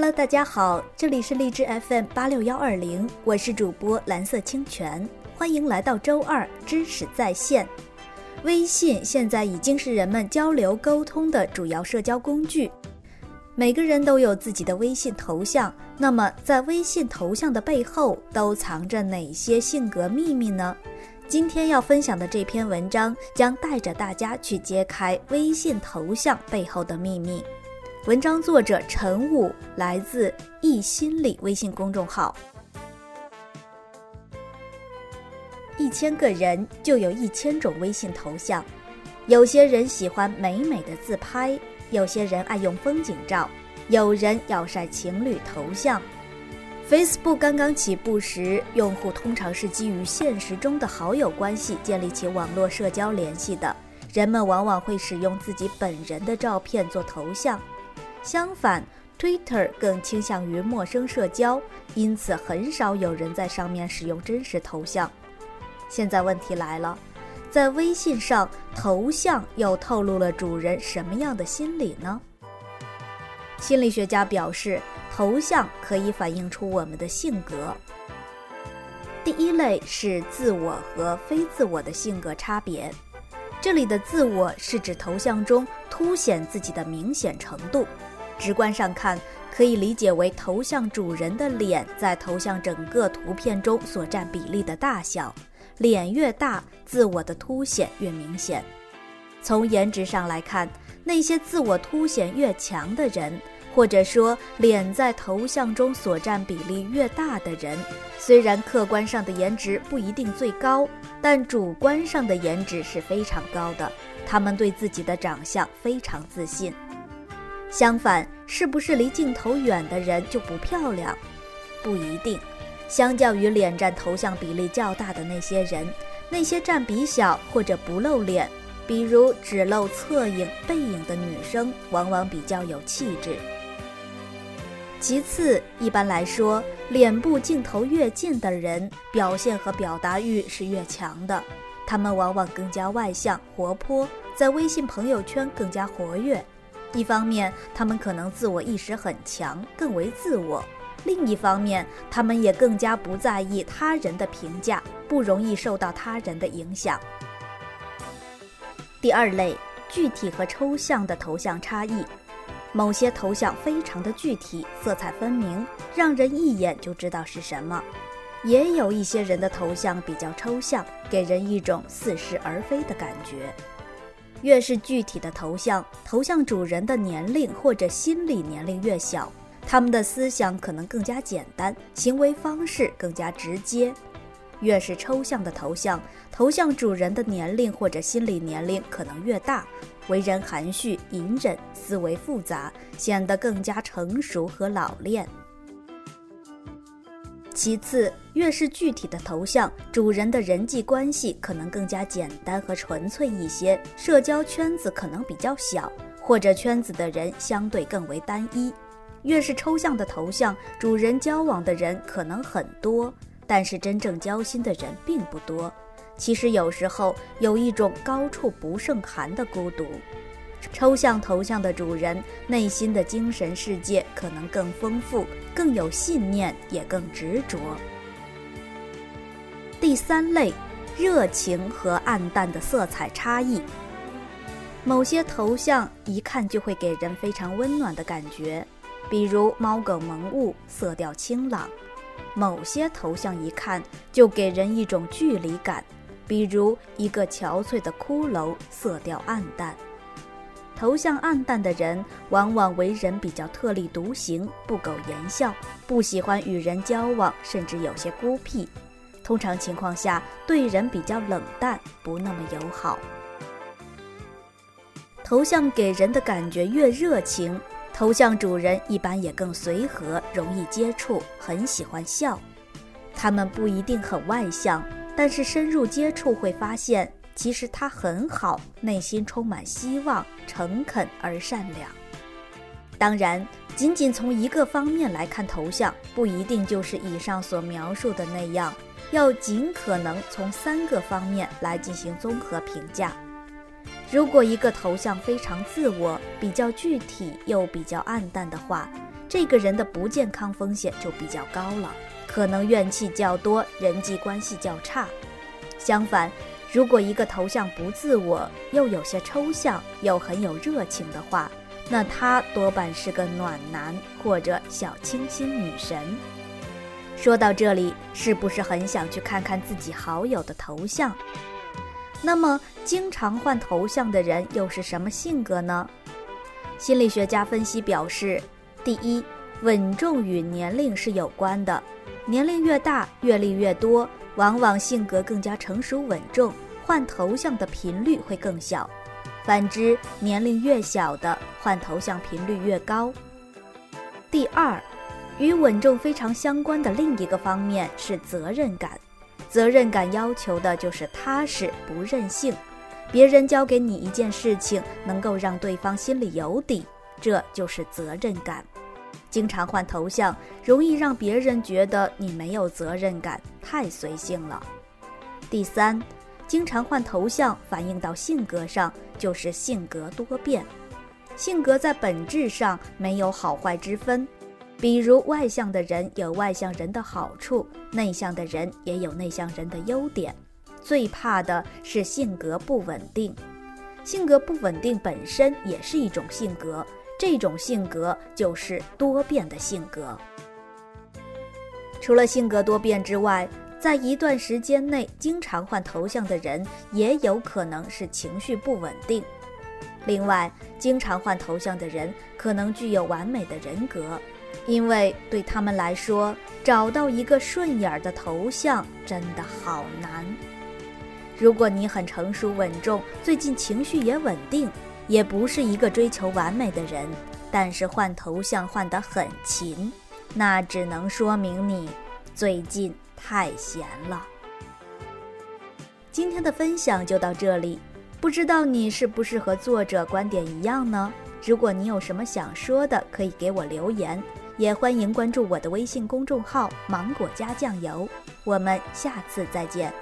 Hello，大家好，这里是荔枝 FM 八六幺二零，我是主播蓝色清泉，欢迎来到周二知识在线。微信现在已经是人们交流沟通的主要社交工具，每个人都有自己的微信头像。那么，在微信头像的背后都藏着哪些性格秘密呢？今天要分享的这篇文章将带着大家去揭开微信头像背后的秘密。文章作者陈武来自易心理微信公众号。一千个人就有一千种微信头像，有些人喜欢美美的自拍，有些人爱用风景照，有人要晒情侣头像。Facebook 刚刚起步时，用户通常是基于现实中的好友关系建立起网络社交联系的，人们往往会使用自己本人的照片做头像。相反，Twitter 更倾向于陌生社交，因此很少有人在上面使用真实头像。现在问题来了，在微信上，头像又透露了主人什么样的心理呢？心理学家表示，头像可以反映出我们的性格。第一类是自我和非自我的性格差别，这里的自我是指头像中凸显自己的明显程度。直观上看，可以理解为头像主人的脸在头像整个图片中所占比例的大小。脸越大，自我的凸显越明显。从颜值上来看，那些自我凸显越强的人，或者说脸在头像中所占比例越大的人，虽然客观上的颜值不一定最高，但主观上的颜值是非常高的。他们对自己的长相非常自信。相反，是不是离镜头远的人就不漂亮？不一定。相较于脸占头像比例较大的那些人，那些占比小或者不露脸，比如只露侧影、背影的女生，往往比较有气质。其次，一般来说，脸部镜头越近的人，表现和表达欲是越强的，他们往往更加外向、活泼，在微信朋友圈更加活跃。一方面，他们可能自我意识很强，更为自我；另一方面，他们也更加不在意他人的评价，不容易受到他人的影响。第二类，具体和抽象的头像差异。某些头像非常的具体，色彩分明，让人一眼就知道是什么；也有一些人的头像比较抽象，给人一种似是而非的感觉。越是具体的头像，头像主人的年龄或者心理年龄越小，他们的思想可能更加简单，行为方式更加直接。越是抽象的头像，头像主人的年龄或者心理年龄可能越大，为人含蓄隐忍，思维复杂，显得更加成熟和老练。其次，越是具体的头像，主人的人际关系可能更加简单和纯粹一些，社交圈子可能比较小，或者圈子的人相对更为单一。越是抽象的头像，主人交往的人可能很多，但是真正交心的人并不多。其实有时候有一种高处不胜寒的孤独。抽象头像的主人内心的精神世界可能更丰富、更有信念，也更执着。第三类，热情和暗淡的色彩差异。某些头像一看就会给人非常温暖的感觉，比如猫狗萌物，色调清朗；某些头像一看就给人一种距离感，比如一个憔悴的骷髅，色调暗淡。头像暗淡的人，往往为人比较特立独行，不苟言笑，不喜欢与人交往，甚至有些孤僻。通常情况下，对人比较冷淡，不那么友好。头像给人的感觉越热情，头像主人一般也更随和，容易接触，很喜欢笑。他们不一定很外向，但是深入接触会发现。其实他很好，内心充满希望，诚恳而善良。当然，仅仅从一个方面来看头像，不一定就是以上所描述的那样。要尽可能从三个方面来进行综合评价。如果一个头像非常自我、比较具体又比较暗淡的话，这个人的不健康风险就比较高了，可能怨气较多，人际关系较差。相反，如果一个头像不自我，又有些抽象，又很有热情的话，那他多半是个暖男或者小清新女神。说到这里，是不是很想去看看自己好友的头像？那么，经常换头像的人又是什么性格呢？心理学家分析表示，第一，稳重与年龄是有关的，年龄越大，阅历越多，往往性格更加成熟稳重，换头像的频率会更小；反之，年龄越小的换头像频率越高。第二。与稳重非常相关的另一个方面是责任感，责任感要求的就是踏实不任性。别人交给你一件事情，能够让对方心里有底，这就是责任感。经常换头像，容易让别人觉得你没有责任感，太随性了。第三，经常换头像反映到性格上，就是性格多变。性格在本质上没有好坏之分。比如，外向的人有外向人的好处，内向的人也有内向人的优点。最怕的是性格不稳定，性格不稳定本身也是一种性格，这种性格就是多变的性格。除了性格多变之外，在一段时间内经常换头像的人，也有可能是情绪不稳定。另外，经常换头像的人可能具有完美的人格。因为对他们来说，找到一个顺眼的头像真的好难。如果你很成熟稳重，最近情绪也稳定，也不是一个追求完美的人，但是换头像换得很勤，那只能说明你最近太闲了。今天的分享就到这里，不知道你是不是和作者观点一样呢？如果你有什么想说的，可以给我留言。也欢迎关注我的微信公众号“芒果加酱油”，我们下次再见。